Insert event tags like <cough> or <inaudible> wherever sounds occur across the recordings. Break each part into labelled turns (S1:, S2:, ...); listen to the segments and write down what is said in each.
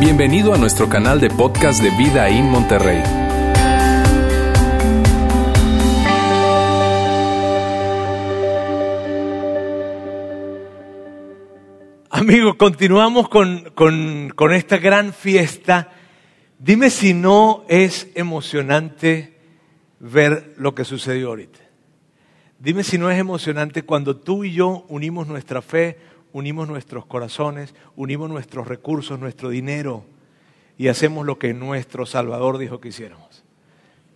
S1: Bienvenido a nuestro canal de podcast de Vida en Monterrey.
S2: Amigo, continuamos con, con, con esta gran fiesta. Dime si no es emocionante ver lo que sucedió ahorita. Dime si no es emocionante cuando tú y yo unimos nuestra fe, unimos nuestros corazones, unimos nuestros recursos, nuestro dinero y hacemos lo que nuestro Salvador dijo que hiciéramos.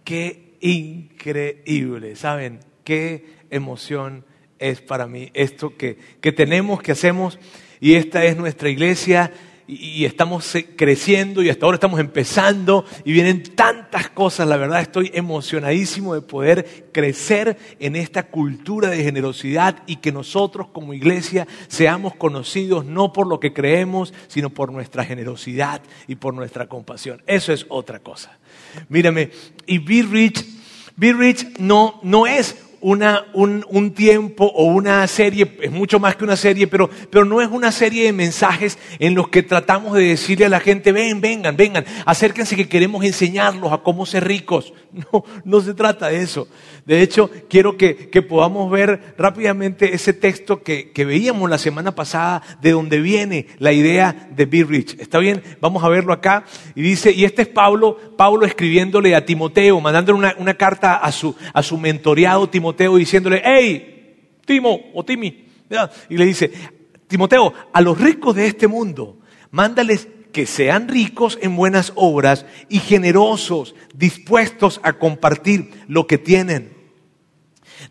S2: Qué increíble, ¿saben? Qué emoción es para mí esto que, que tenemos, que hacemos y esta es nuestra iglesia y, estamos creciendo y hasta ahora estamos empezando y vienen tantas cosas. La verdad estoy emocionadísimo de poder crecer en esta cultura de generosidad y que nosotros como iglesia seamos conocidos no por lo que creemos, sino por nuestra generosidad y por nuestra compasión. Eso es otra cosa. Mírame, y Be Rich, Be Rich no, no es una, un, un, tiempo o una serie, es mucho más que una serie, pero, pero no es una serie de mensajes en los que tratamos de decirle a la gente, ven, vengan, vengan, acérquense que queremos enseñarlos a cómo ser ricos. <laughs> No, no se trata de eso. De hecho, quiero que, que podamos ver rápidamente ese texto que, que, veíamos la semana pasada, de donde viene la idea de Be Rich. ¿Está bien? Vamos a verlo acá. Y dice, y este es Pablo, Pablo escribiéndole a Timoteo, mandándole una, una carta a su, a su mentoreado Timoteo Diciéndole, hey, Timo o Timi. Y le dice, Timoteo, a los ricos de este mundo, mándales que sean ricos en buenas obras y generosos, dispuestos a compartir lo que tienen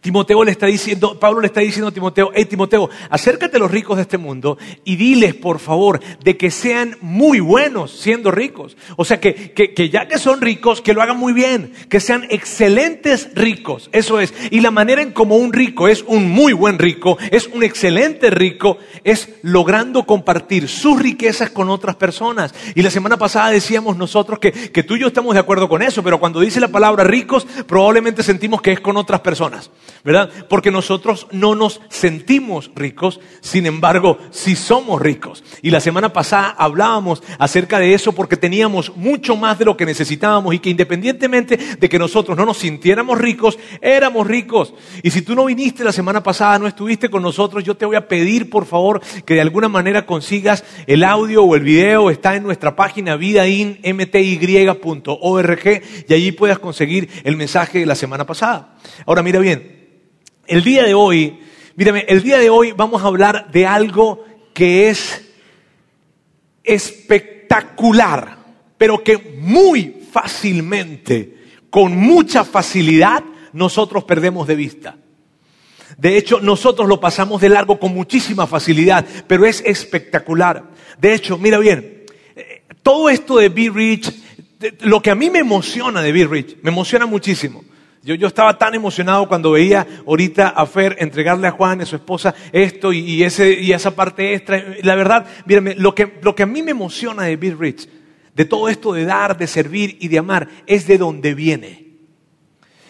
S2: Timoteo le está diciendo, Pablo le está diciendo a Timoteo, hey Timoteo, acércate a los ricos de este mundo y diles, por favor, de que sean muy buenos siendo ricos. O sea, que, que, ya que son ricos, que lo hagan muy bien, que sean excelentes ricos. Eso es. Y la manera en como un rico es un muy buen rico, es un excelente rico, es logrando compartir sus riquezas con otras personas. Y la semana pasada decíamos nosotros que, que tú y yo estamos de acuerdo con eso, pero cuando dice la palabra ricos, probablemente sentimos que es con otras personas. ¿Verdad? Porque nosotros no nos sentimos ricos, sin embargo, sí somos ricos. Y la semana pasada hablábamos acerca de eso porque teníamos mucho más de lo que necesitábamos y que independientemente de que nosotros no nos sintiéramos ricos, éramos ricos. Y si tú no viniste la semana pasada, no estuviste con nosotros, yo te voy a pedir por favor que de alguna manera consigas el audio o el video, está en nuestra página vidainmty.org y allí puedas conseguir el mensaje de la semana pasada. Ahora mira bien, el día de hoy, mírame, el día de hoy vamos a hablar de algo que es espectacular, pero que muy fácilmente, con mucha facilidad, nosotros perdemos de vista. De hecho, nosotros lo pasamos de largo con muchísima facilidad, pero es espectacular. De hecho, mira bien, todo esto de Be Rich, lo que a mí me emociona de Be Rich, me emociona muchísimo. Yo, yo, estaba tan emocionado cuando veía ahorita a Fer entregarle a Juan, a su esposa, esto y, ese, y esa parte extra. La verdad, mírame, lo que, lo que a mí me emociona de Bill Rich, de todo esto de dar, de servir y de amar, es de dónde viene.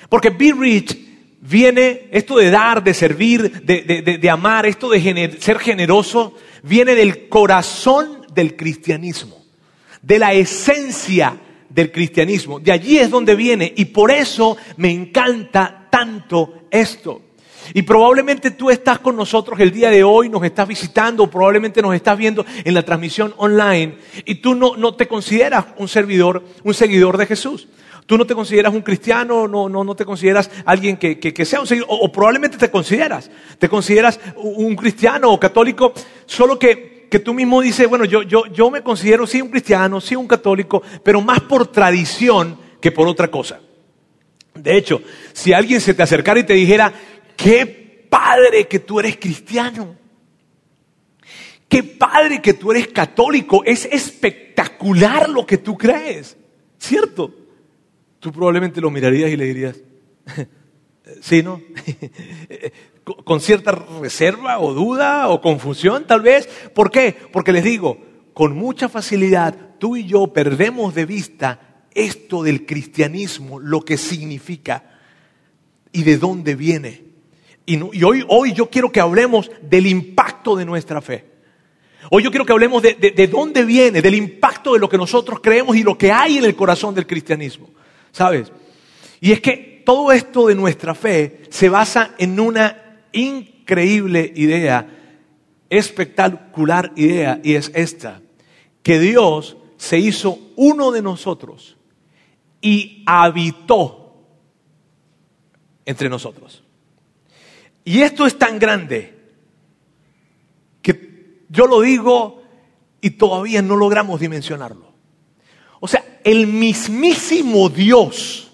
S2: Porque Bill Rich viene, esto de dar, de servir, de, de, de amar, esto de ser generoso, viene del corazón del cristianismo, de la esencia del cristianismo. De allí es donde viene y por eso me encanta tanto esto. Y probablemente tú estás con nosotros el día de hoy, nos estás visitando, probablemente nos estás viendo en la transmisión online y tú no, no te consideras un servidor, un seguidor de Jesús. Tú no te consideras un cristiano, no, no, no te consideras alguien que, que, sea un seguidor, o, o, probablemente te consideras, te consideras un cristiano o católico, solo que que tú mismo dices, bueno, yo, yo, yo me considero sí un cristiano, sí un católico, pero más por tradición que por otra cosa. De hecho, si alguien se te acercara y te dijera, qué padre que tú eres cristiano, qué padre que tú eres católico, es espectacular lo que tú crees, ¿cierto? Tú probablemente lo mirarías y le dirías, <laughs> sí, ¿no? <laughs> con cierta reserva o duda o confusión tal vez. ¿Por qué? Porque les digo, con mucha facilidad tú y yo perdemos de vista esto del cristianismo, lo que significa y de dónde viene. Y, hoy, hoy yo quiero que hablemos del impacto de nuestra fe. Hoy yo quiero que hablemos de, de, dónde viene, del impacto de lo que nosotros creemos y lo que hay en el corazón del cristianismo. ¿Sabes? Y es que todo esto de nuestra fe se basa en una increíble idea, espectacular idea, y es esta, que Dios se hizo uno de nosotros y habitó entre nosotros. Y esto es tan grande que yo lo digo y todavía no logramos dimensionarlo. O sea, el mismísimo Dios.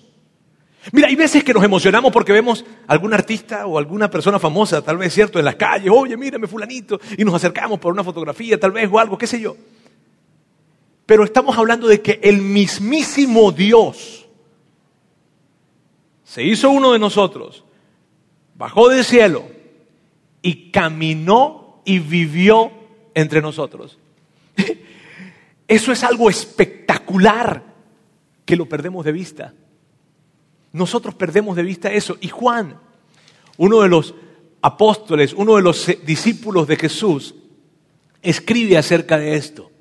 S2: Mira, hay veces que nos emocionamos porque vemos algún artista o alguna persona famosa, tal vez cierto, en las calles, oye, mírame fulanito, y nos acercamos por una fotografía, tal vez, o algo, qué sé yo. Pero estamos hablando de que el mismísimo Dios se hizo uno de nosotros, bajó del cielo y caminó y vivió entre nosotros. <laughs> Eso es algo espectacular que lo perdemos de vista. Nosotros perdemos de vista eso. Y Juan, uno de los apóstoles, uno de los discípulos de Jesús, escribe acerca de esto.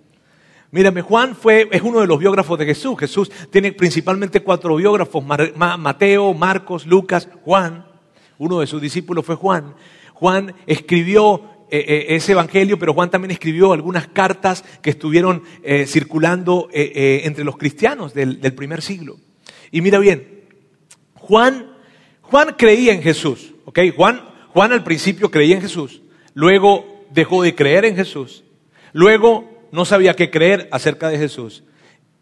S2: Mírame, Juan fue, es uno de los biógrafos de Jesús. Jesús tiene principalmente cuatro biógrafos, Mateo, Marcos, Lucas, Juan. Uno de sus discípulos fue Juan. Juan escribió eh, eh, ese evangelio, pero Juan también escribió algunas cartas que estuvieron eh, circulando entre los cristianos del, primer siglo. Y mira bien, Juan, Juan creía en Jesús, ¿ok? Juan, Juan al principio creía en Jesús, luego dejó de creer en Jesús, luego no sabía qué creer acerca de Jesús.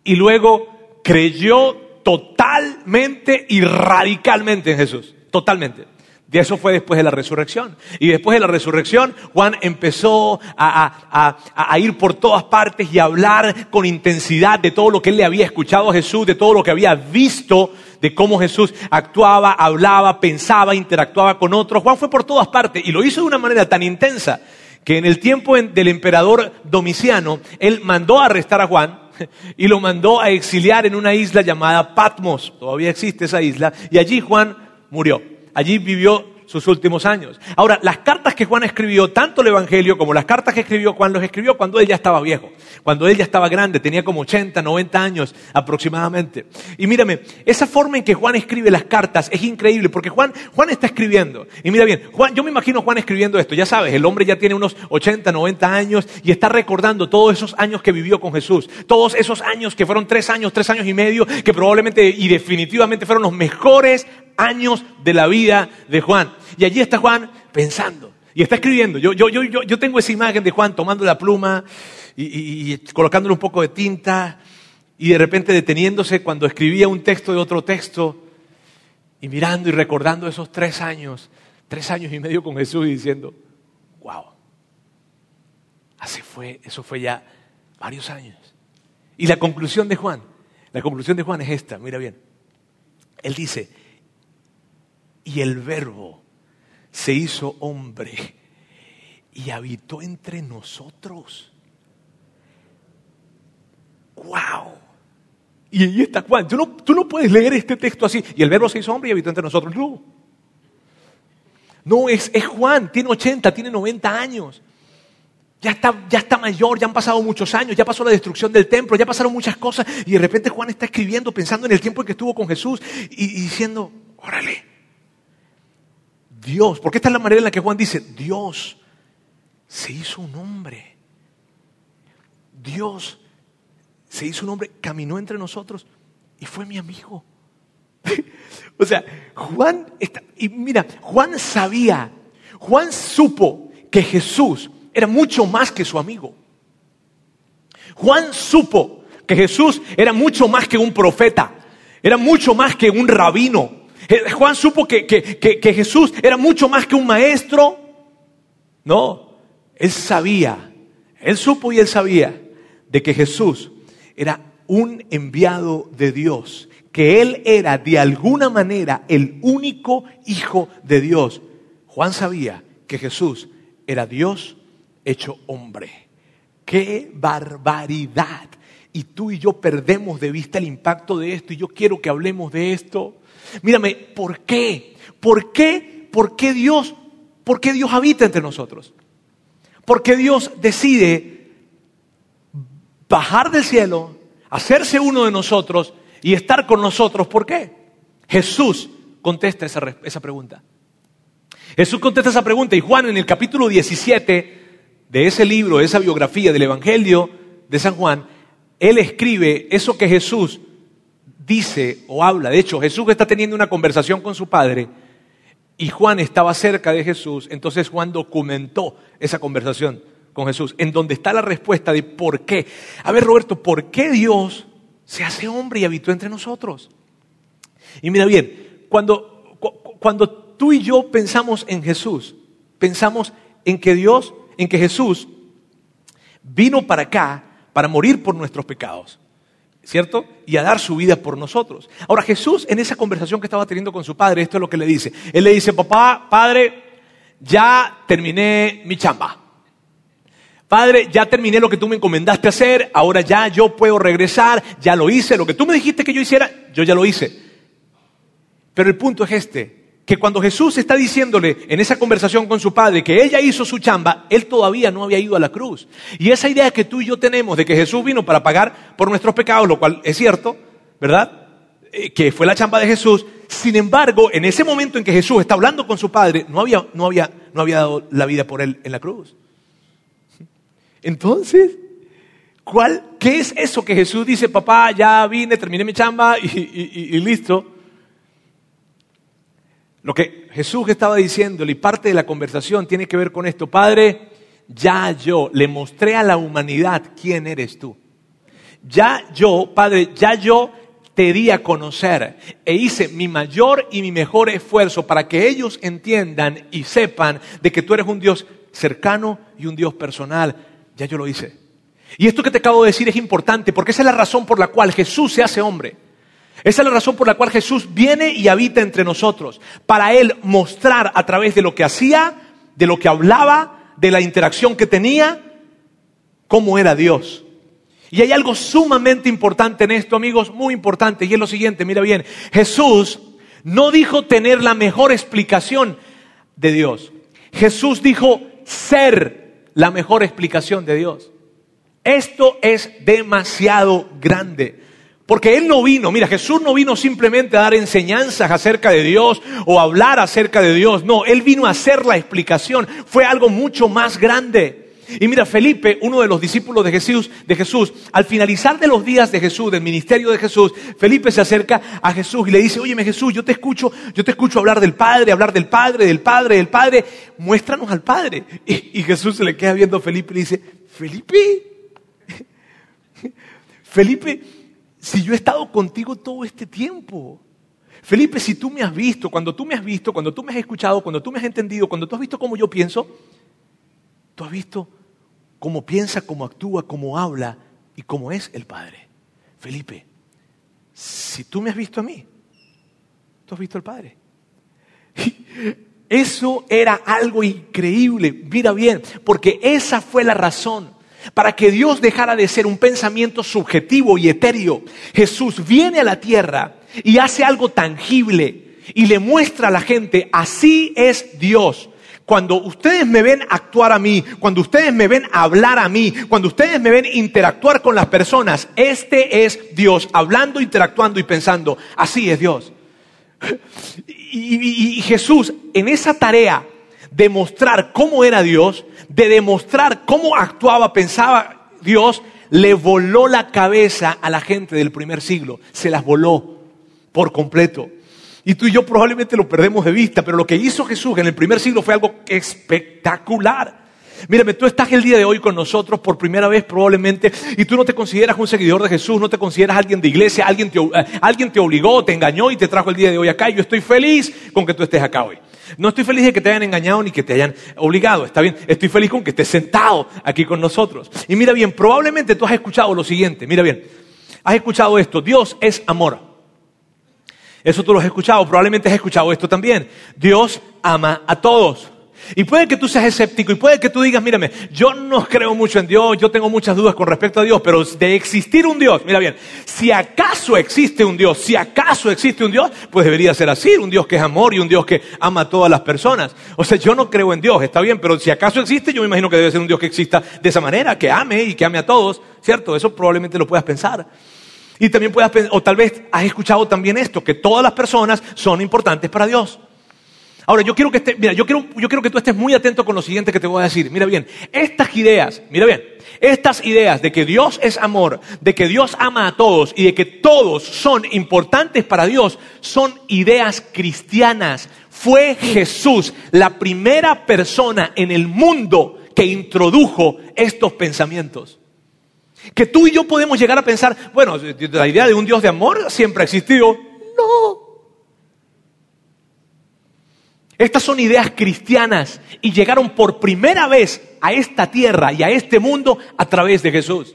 S2: Y luego creyó totalmente y radicalmente en Jesús. Totalmente. Y eso fue después de la resurrección. Y después de la resurrección, Juan empezó a, ir por todas partes y a hablar con intensidad de todo lo que él le había escuchado a Jesús, de todo lo que había visto, de cómo Jesús actuaba, hablaba, pensaba, interactuaba con otros. Juan fue por todas partes y lo hizo de una manera tan intensa que en el tiempo del emperador Domiciano, él mandó a arrestar a Juan <laughs> y lo mandó a exiliar en una isla llamada Patmos. Todavía existe esa isla. Y allí Juan murió. Allí vivió sus últimos años. Ahora, las cartas que Juan escribió, tanto el Evangelio como las cartas que escribió Juan, los escribió cuando él ya estaba viejo, cuando él ya estaba grande, tenía como 80, 90 años aproximadamente. Y mírame, esa forma en que Juan escribe las cartas es increíble, porque Juan, Juan está escribiendo. Y mira bien, Juan, yo me imagino Juan escribiendo esto, ya sabes, el hombre ya tiene unos 80, 90 años y está recordando todos esos años que vivió con Jesús, todos esos años que fueron tres años, tres años y medio, que probablemente y definitivamente fueron los mejores años de la vida de Juan. Y allí está Juan pensando y está escribiendo. Yo, yo, yo, yo tengo esa imagen de Juan tomando la pluma y, y, colocándole un poco de tinta y de repente deteniéndose cuando escribía un texto de otro texto y mirando y recordando esos tres años, tres años y medio con Jesús y diciendo, wow, así fue, eso fue ya varios años. Y la conclusión de Juan, la conclusión de Juan es esta, mira bien, él dice, y el verbo se hizo hombre y habitó entre nosotros. ¡Wow! Y ahí está Juan. Tú no, puedes leer este texto así. Y el verbo se hizo hombre y habitó entre nosotros. No. No, es, es Juan. Tiene 80, tiene 90 años. Ya está, ya está mayor, ya han pasado muchos años, ya pasó la destrucción del templo, ya pasaron muchas cosas. Y de repente Juan está escribiendo pensando en el tiempo en que estuvo con Jesús y, y diciendo, órale, Dios, porque esta es la manera en la que Juan dice, Dios se hizo un hombre. Dios se hizo un hombre, caminó entre nosotros y fue mi amigo. <laughs> o sea, Juan, está, y mira, Juan sabía, Juan supo que Jesús era mucho más que su amigo. Juan supo que Jesús era mucho más que un profeta, era mucho más que un rabino, Juan supo que, Jesús era mucho más que un maestro. No, él sabía, él supo y él sabía de que Jesús era un enviado de Dios, que él era de alguna manera el único hijo de Dios. Juan sabía que Jesús era Dios hecho hombre. ¡Qué barbaridad! Y tú y yo perdemos de vista el impacto de esto y yo quiero que hablemos de esto. Mírame, ¿por qué? ¿Por qué? ¿Por qué Dios? ¿Por qué Dios habita entre nosotros? ¿Por qué Dios decide bajar del cielo, hacerse uno de nosotros y estar con nosotros. ¿Por qué? Jesús contesta esa, esa pregunta. Jesús contesta esa pregunta y Juan en el capítulo 17 de ese libro, de esa biografía del Evangelio de San Juan, él escribe eso que Jesús dice o habla. De hecho, Jesús está teniendo una conversación con su padre y Juan estaba cerca de Jesús, entonces Juan documentó esa conversación con Jesús, en donde está la respuesta de por qué. A ver, Roberto, ¿por qué Dios se hace hombre y habitó entre nosotros? Y mira bien, cuando, cuando tú y yo pensamos en Jesús, pensamos en que Dios, en que Jesús vino para acá para morir por nuestros pecados. ¿Cierto? Y a dar su vida por nosotros. Ahora Jesús en esa conversación que estaba teniendo con su padre, esto es lo que le dice. Él le dice, papá, padre, ya terminé mi chamba. Padre, ya terminé lo que tú me encomendaste hacer, ahora ya yo puedo regresar, ya lo hice, lo que tú me dijiste que yo hiciera, yo ya lo hice. Pero el punto es este, que cuando Jesús está diciéndole en esa conversación con su padre que ella hizo su chamba, él todavía no había ido a la cruz. Y esa idea que tú y yo tenemos de que Jesús vino para pagar por nuestros pecados, lo cual es cierto, ¿verdad? Eh, que fue la chamba de Jesús. Sin embargo, en ese momento en que Jesús está hablando con su padre, no había, no había, no había dado la vida por él en la cruz. Entonces, ¿cuál, ¿qué es eso que Jesús dice, papá, ya vine, terminé mi chamba y listo? Lo que Jesús estaba diciéndole y parte de la conversación tiene que ver con esto. Padre, ya yo le mostré a la humanidad quién eres tú. Ya yo, Padre, ya yo te di a conocer e hice mi mayor y mi mejor esfuerzo para que ellos entiendan y sepan de que tú eres un Dios cercano y un Dios personal. Ya yo lo hice. Y esto que te acabo de decir es importante porque esa es la razón por la cual Jesús se hace hombre. Esa es la razón por la cual Jesús viene y habita entre nosotros, para Él mostrar a través de lo que hacía, de lo que hablaba, de la interacción que tenía, cómo era Dios. Y hay algo sumamente importante en esto, amigos, muy importante, y es lo siguiente, mira bien, Jesús no dijo tener la mejor explicación de Dios. Jesús dijo ser la mejor explicación de Dios. Esto es demasiado grande. Porque Él no vino, mira, Jesús no vino simplemente a dar enseñanzas acerca de Dios o hablar acerca de Dios, no, Él vino a hacer la explicación, fue algo mucho más grande. Y mira, Felipe, uno de los discípulos de Jesús, de Jesús, al finalizar de los días de Jesús, del ministerio de Jesús, Felipe se acerca a Jesús y le dice, óyeme Jesús, yo te escucho, yo te escucho hablar del Padre, hablar del Padre, del Padre, del Padre, muéstranos al Padre. Y, y Jesús se le queda viendo a Felipe y le dice, Felipe, <laughs> Felipe, si yo he estado contigo todo este tiempo? Felipe, si tú me has visto, cuando tú me has visto, cuando tú me has escuchado, cuando tú me has entendido, cuando tú has visto cómo yo pienso, tú has visto cómo piensa, cómo actúa, cómo habla y cómo es el Padre. Felipe, si tú me has visto a mí, tú has visto al Padre. <laughs> Eso era algo increíble, mira bien, porque esa fue la razón para que Dios dejara de ser un pensamiento subjetivo y etéreo. Jesús viene a la tierra y hace algo tangible y le muestra a la gente, así es Dios. Cuando ustedes me ven actuar a mí, cuando ustedes me ven hablar a mí, cuando ustedes me ven interactuar con las personas, este es Dios, hablando, interactuando y pensando, así es Dios. <laughs> Y, Jesús en esa tarea de mostrar cómo era Dios, de demostrar cómo actuaba, pensaba Dios, le voló la cabeza a la gente del primer siglo, se las voló por completo. Y tú y yo probablemente lo perdemos de vista, pero lo que hizo Jesús en el primer siglo fue algo espectacular. Mírame, tú estás el día de hoy con nosotros por primera vez probablemente y tú no te consideras un seguidor de Jesús, no te consideras alguien de iglesia, alguien te, eh, alguien te obligó, te engañó y te trajo el día de hoy acá y yo estoy feliz con que tú estés acá hoy. No estoy feliz de que te hayan engañado ni que te hayan obligado, está bien, estoy feliz con que estés sentado aquí con nosotros. Y mira bien, probablemente tú has escuchado lo siguiente, mira bien, has escuchado esto, Dios es amor. Eso tú lo has escuchado, probablemente has escuchado esto también. Dios ama a todos. Y puede que tú seas escéptico y puede que tú digas, mírame, yo no creo mucho en Dios, yo tengo muchas dudas con respecto a Dios, pero de existir un Dios, mira bien, si acaso existe un Dios, si acaso existe un Dios, pues debería ser así, un Dios que es amor y un Dios que ama a todas las personas. O sea, yo no creo en Dios, está bien, pero si acaso existe, yo me imagino que debe ser un Dios que exista de esa manera, que ame y que ame a todos, ¿cierto? Eso probablemente lo puedas pensar. Y también puedas pensar, o tal vez has escuchado también esto, que todas las personas son importantes para Dios. Ahora, yo quiero que mira, yo quiero, yo quiero que tú estés muy atento con lo siguiente que te voy a decir. Mira bien, estas ideas, mira bien, estas ideas de que Dios es amor, de que Dios ama a todos y de que todos son importantes para Dios, son ideas cristianas. Fue Jesús la primera persona en el mundo que introdujo estos pensamientos. Que tú y yo podemos llegar a pensar, bueno, la idea de un Dios de amor siempre ha existido. No. Estas son ideas cristianas y llegaron por primera vez a esta tierra y a este mundo a través de Jesús.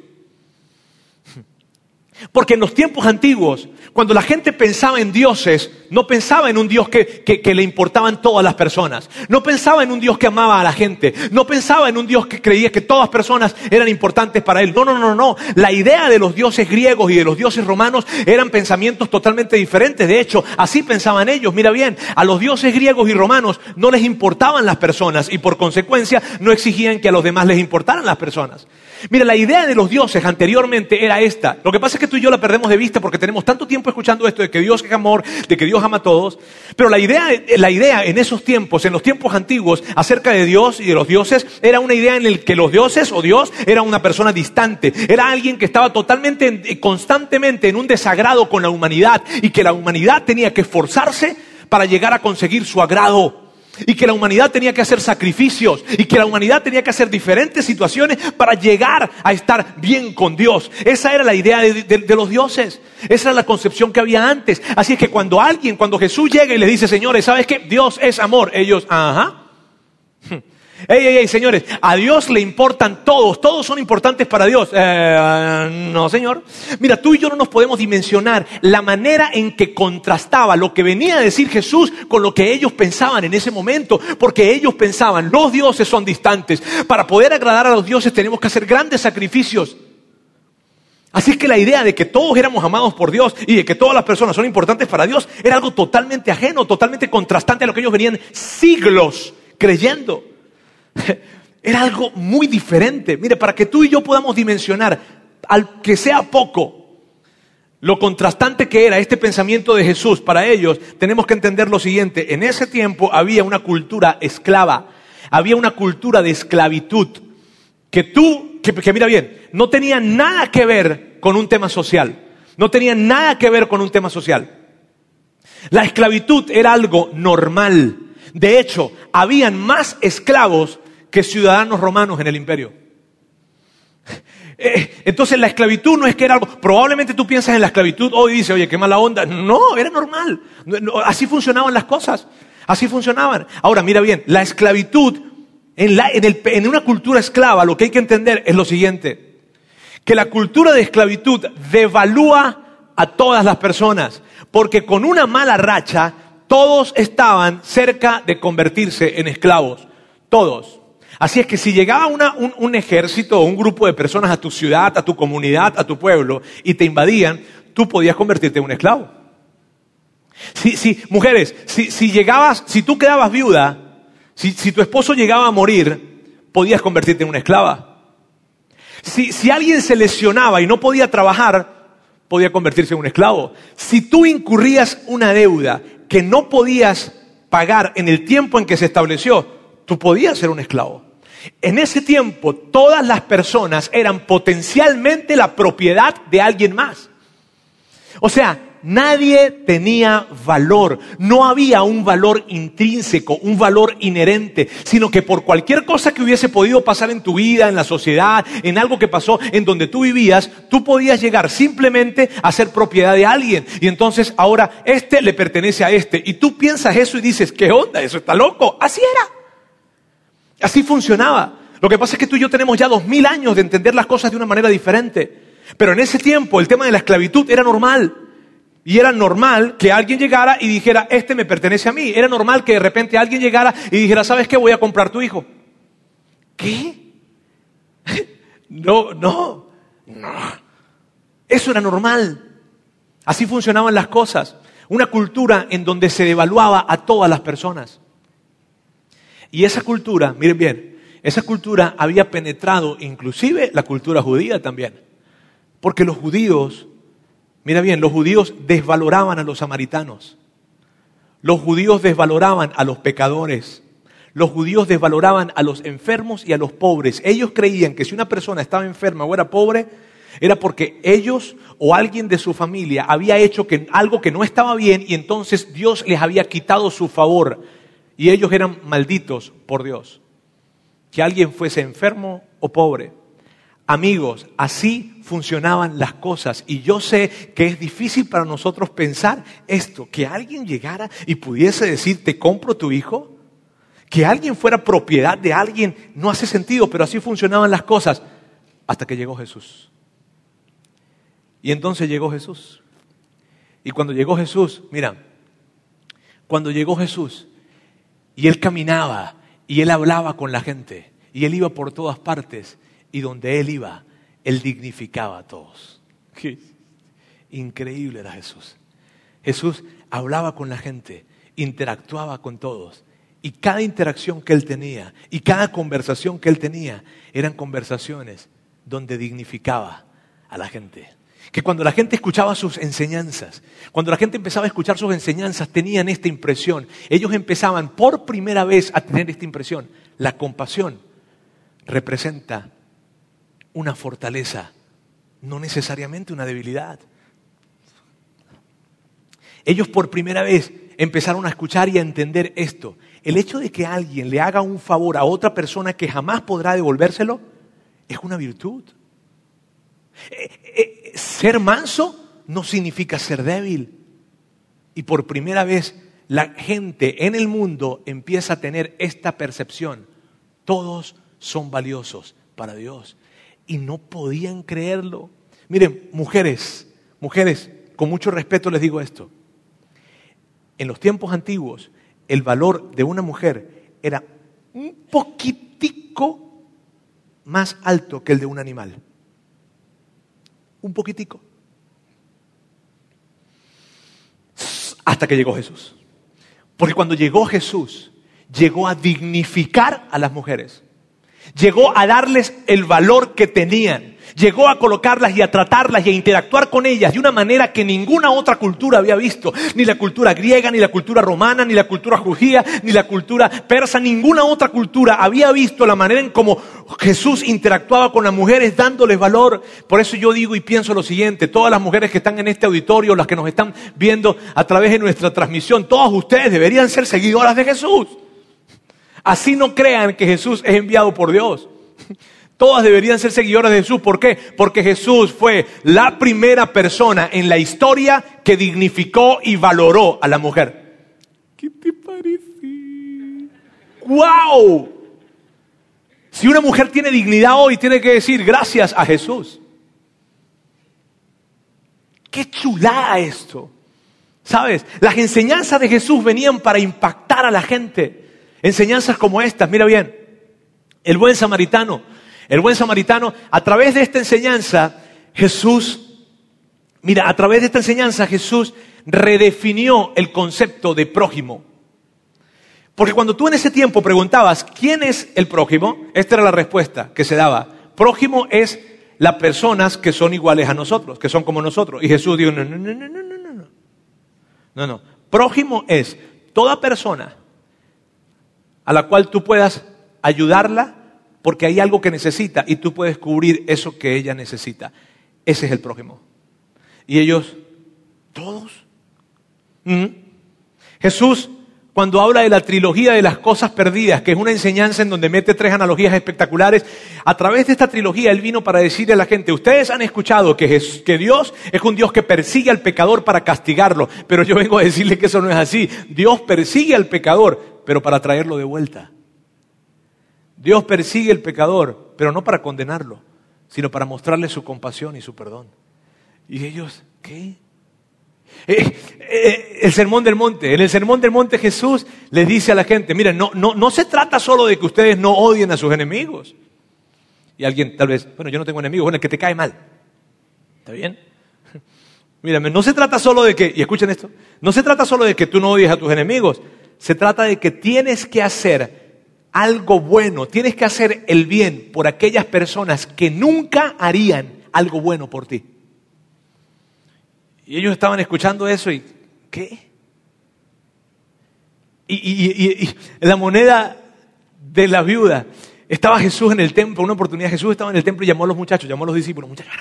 S2: Porque en los tiempos antiguos, cuando la gente pensaba en dioses, no pensaba en un Dios que, le importaban todas las personas. No pensaba en un Dios que amaba a la gente. No pensaba en un Dios que creía que todas las personas eran importantes para él. No, no, no, no. La idea de los dioses griegos y de los dioses romanos eran pensamientos totalmente diferentes. De hecho, así pensaban ellos. Mira bien, a los dioses griegos y romanos no les importaban las personas y por consecuencia no exigían que a los demás les importaran las personas. Mira, la idea de los dioses anteriormente era esta. Lo que pasa es que tú y yo la perdemos de vista porque tenemos tanto tiempo escuchando esto de que Dios es amor, de que Dios ama a todos. Pero la idea, la idea en esos tiempos, en los tiempos antiguos, acerca de Dios y de los dioses, era una idea en la que los dioses o Dios era una persona distante. Era alguien que estaba totalmente, constantemente en un desagrado con la humanidad y que la humanidad tenía que esforzarse para llegar a conseguir su agrado y que la humanidad tenía que hacer sacrificios y que la humanidad tenía que hacer diferentes situaciones para llegar a estar bien con Dios. Esa era la idea de, los dioses. Esa era la concepción que había antes. Así es que cuando alguien, cuando Jesús llega y le dice, señores, ¿sabes qué? Dios es amor. Ellos, ajá. Ey, ey, ey, señores, a Dios le importan todos, todos son importantes para Dios. Eh, no, señor. Mira, tú y yo no nos podemos dimensionar la manera en que contrastaba lo que venía a decir Jesús con lo que ellos pensaban en ese momento, porque ellos pensaban, los dioses son distantes. Para poder agradar a los dioses tenemos que hacer grandes sacrificios. Así es que la idea de que todos éramos amados por Dios y de que todas las personas son importantes para Dios era algo totalmente ajeno, totalmente contrastante a lo que ellos venían siglos creyendo. <laughs> Era algo muy diferente. Mire, para que tú y yo podamos dimensionar, al que sea poco, lo contrastante que era este pensamiento de Jesús para ellos, tenemos que entender lo siguiente. En ese tiempo había una cultura esclava, había una cultura de esclavitud, que tú, que, mira bien, no tenía nada que ver con un tema social, no tenía nada que ver con un tema social. La esclavitud era algo normal. De hecho, habían más esclavos que ciudadanos romanos en el imperio. Eh, entonces la esclavitud no es que era algo, probablemente tú piensas en la esclavitud hoy y dices, oye, qué mala onda. No, era normal. Así funcionaban las cosas. Así funcionaban. Ahora, mira bien, la esclavitud, en una cultura esclava, lo que hay que entender es lo siguiente, que la cultura de esclavitud devalúa a todas las personas, porque con una mala racha, todos estaban cerca de convertirse en esclavos. Todos. Así es que si llegaba un, ejército o un grupo de personas a tu ciudad, a tu comunidad, a tu pueblo y te invadían, tú podías convertirte en un esclavo. Si, mujeres, si, llegabas, si tú quedabas viuda, si, tu esposo llegaba a morir, podías convertirte en una esclava. Si, si alguien se lesionaba y no podía trabajar, podía convertirse en un esclavo. Si tú incurrías una deuda que no podías pagar en el tiempo en que se estableció, tú podías ser un esclavo. En ese tiempo todas las personas eran potencialmente la propiedad de alguien más. O sea, nadie tenía valor, no había un valor intrínseco, un valor inherente, sino que por cualquier cosa que hubiese podido pasar en tu vida, en la sociedad, en algo que pasó en donde tú vivías, tú podías llegar simplemente a ser propiedad de alguien. Y entonces ahora este le pertenece a este. Y tú piensas eso y dices, ¿qué onda? Eso está loco. Así era. Así funcionaba. Lo que pasa es que tú y yo tenemos ya dos mil años de entender las cosas de una manera diferente. Pero en ese tiempo el tema de la esclavitud era normal. Y era normal que alguien llegara y dijera, este me pertenece a mí. Era normal que de repente alguien llegara y dijera, ¿sabes qué? Voy a comprar tu hijo. ¿Qué? <laughs> No, no, no. Eso era normal. Así funcionaban las cosas. Una cultura en donde se devaluaba a todas las personas. Y esa cultura, miren bien, esa cultura había penetrado inclusive la cultura judía también. Porque los judíos, mira bien, los judíos desvaloraban a los samaritanos. Los judíos desvaloraban a los pecadores. Los judíos desvaloraban a los enfermos y a los pobres. Ellos creían que si una persona estaba enferma o era pobre, era porque ellos o alguien de su familia había hecho algo que no estaba bien y entonces Dios les había quitado su favor y ellos eran malditos por Dios. Que alguien fuese enfermo o pobre. Amigos, así funcionaban las cosas y yo sé que es difícil para nosotros pensar esto, que alguien llegara y pudiese decir, te compro tu hijo. Que alguien fuera propiedad de alguien no hace sentido, pero así funcionaban las cosas hasta que llegó Jesús. Y entonces llegó Jesús. Y cuando llegó Jesús, mira, cuando llegó Jesús y él caminaba y él hablaba con la gente y él iba por todas partes y donde él iba, él dignificaba a todos. Increíble era Jesús. Jesús hablaba con la gente, interactuaba con todos y cada interacción que él tenía y cada conversación que él tenía eran conversaciones donde dignificaba a la gente. Que cuando la gente escuchaba sus enseñanzas, cuando la gente empezaba a escuchar sus enseñanzas, tenían esta impresión. Ellos empezaban por primera vez a tener esta impresión. La compasión representa una fortaleza, no necesariamente una debilidad. Ellos por primera vez empezaron a escuchar y a entender esto. El hecho de que alguien le haga un favor a otra persona que jamás podrá devolvérselo es una virtud. Ser manso no significa ser débil. Y por primera vez la gente en el mundo empieza a tener esta percepción. Todos son valiosos para Dios. Y no podían creerlo. Miren, mujeres, mujeres, con mucho respeto les digo esto. En los tiempos antiguos, el valor de una mujer era un poquitico más alto que el de un animal. Un poquitico. Hasta que llegó Jesús. Porque cuando llegó Jesús, llegó a dignificar a las mujeres. Llegó a darles el valor que tenían llegó a colocarlas y a tratarlas y a interactuar con ellas de una manera que ninguna otra cultura había visto. Ni la cultura griega, ni la cultura romana, ni la cultura judía, ni la cultura persa, ninguna otra cultura había visto la manera en cómo Jesús interactuaba con las mujeres dándoles valor. Por eso yo digo y pienso lo siguiente, todas las mujeres que están en este auditorio, las que nos están viendo a través de nuestra transmisión, todas ustedes deberían ser seguidoras de Jesús. Así no crean que Jesús es enviado por Dios. Todas deberían ser seguidoras de Jesús. ¿Por qué? Porque Jesús fue la primera persona en la historia que dignificó y valoró a la mujer. ¿Qué te parece? ¡Wow! Si una mujer tiene dignidad hoy, tiene que decir gracias a Jesús. ¡Qué chulada esto! ¿Sabes? Las enseñanzas de Jesús venían para impactar a la gente. Enseñanzas como estas, mira bien, el buen samaritano el buen samaritano, a través de esta enseñanza, Jesús, mira, a través de esta enseñanza Jesús redefinió el concepto de prójimo. Porque cuando tú en ese tiempo preguntabas, ¿quién es el prójimo? Esta era la respuesta que se daba. Prójimo es las personas que son iguales a nosotros, que son como nosotros. Y Jesús dijo, no, no, no, no, no, no, no. No, no. Prójimo es toda persona a la cual tú puedas ayudarla, porque hay algo que necesita y tú puedes cubrir eso que ella necesita. Ese es el prójimo. Y ellos, todos. ¿Mm? Jesús, cuando habla de la trilogía de las cosas perdidas, que es una enseñanza en donde mete tres analogías espectaculares, a través de esta trilogía él vino para decirle a la gente, ustedes han escuchado que, que Dios es un Dios que persigue al pecador para castigarlo, pero yo vengo a decirle que eso no es así. Dios persigue al pecador, pero para traerlo de vuelta. Dios persigue al pecador, pero no para condenarlo, sino para mostrarle su compasión y su perdón. Y ellos, ¿qué? Eh, eh, el sermón del monte. En el sermón del monte Jesús les dice a la gente, miren, no, no, no se trata solo de que ustedes no odien a sus enemigos. Y alguien tal vez, bueno, yo no tengo enemigos, bueno, el que te cae mal. ¿Está bien? <laughs> Mírame, no se trata solo de que, y escuchen esto, no se trata solo de que tú no odies a tus enemigos, se trata de que tienes que hacer algo bueno, tienes que hacer el bien por aquellas personas que nunca harían algo bueno por ti. Y ellos estaban escuchando eso y, ¿qué? Y, la moneda de la viuda, estaba Jesús en el templo, una oportunidad, Jesús estaba en el templo y llamó a los muchachos, llamó a los discípulos, muchachos,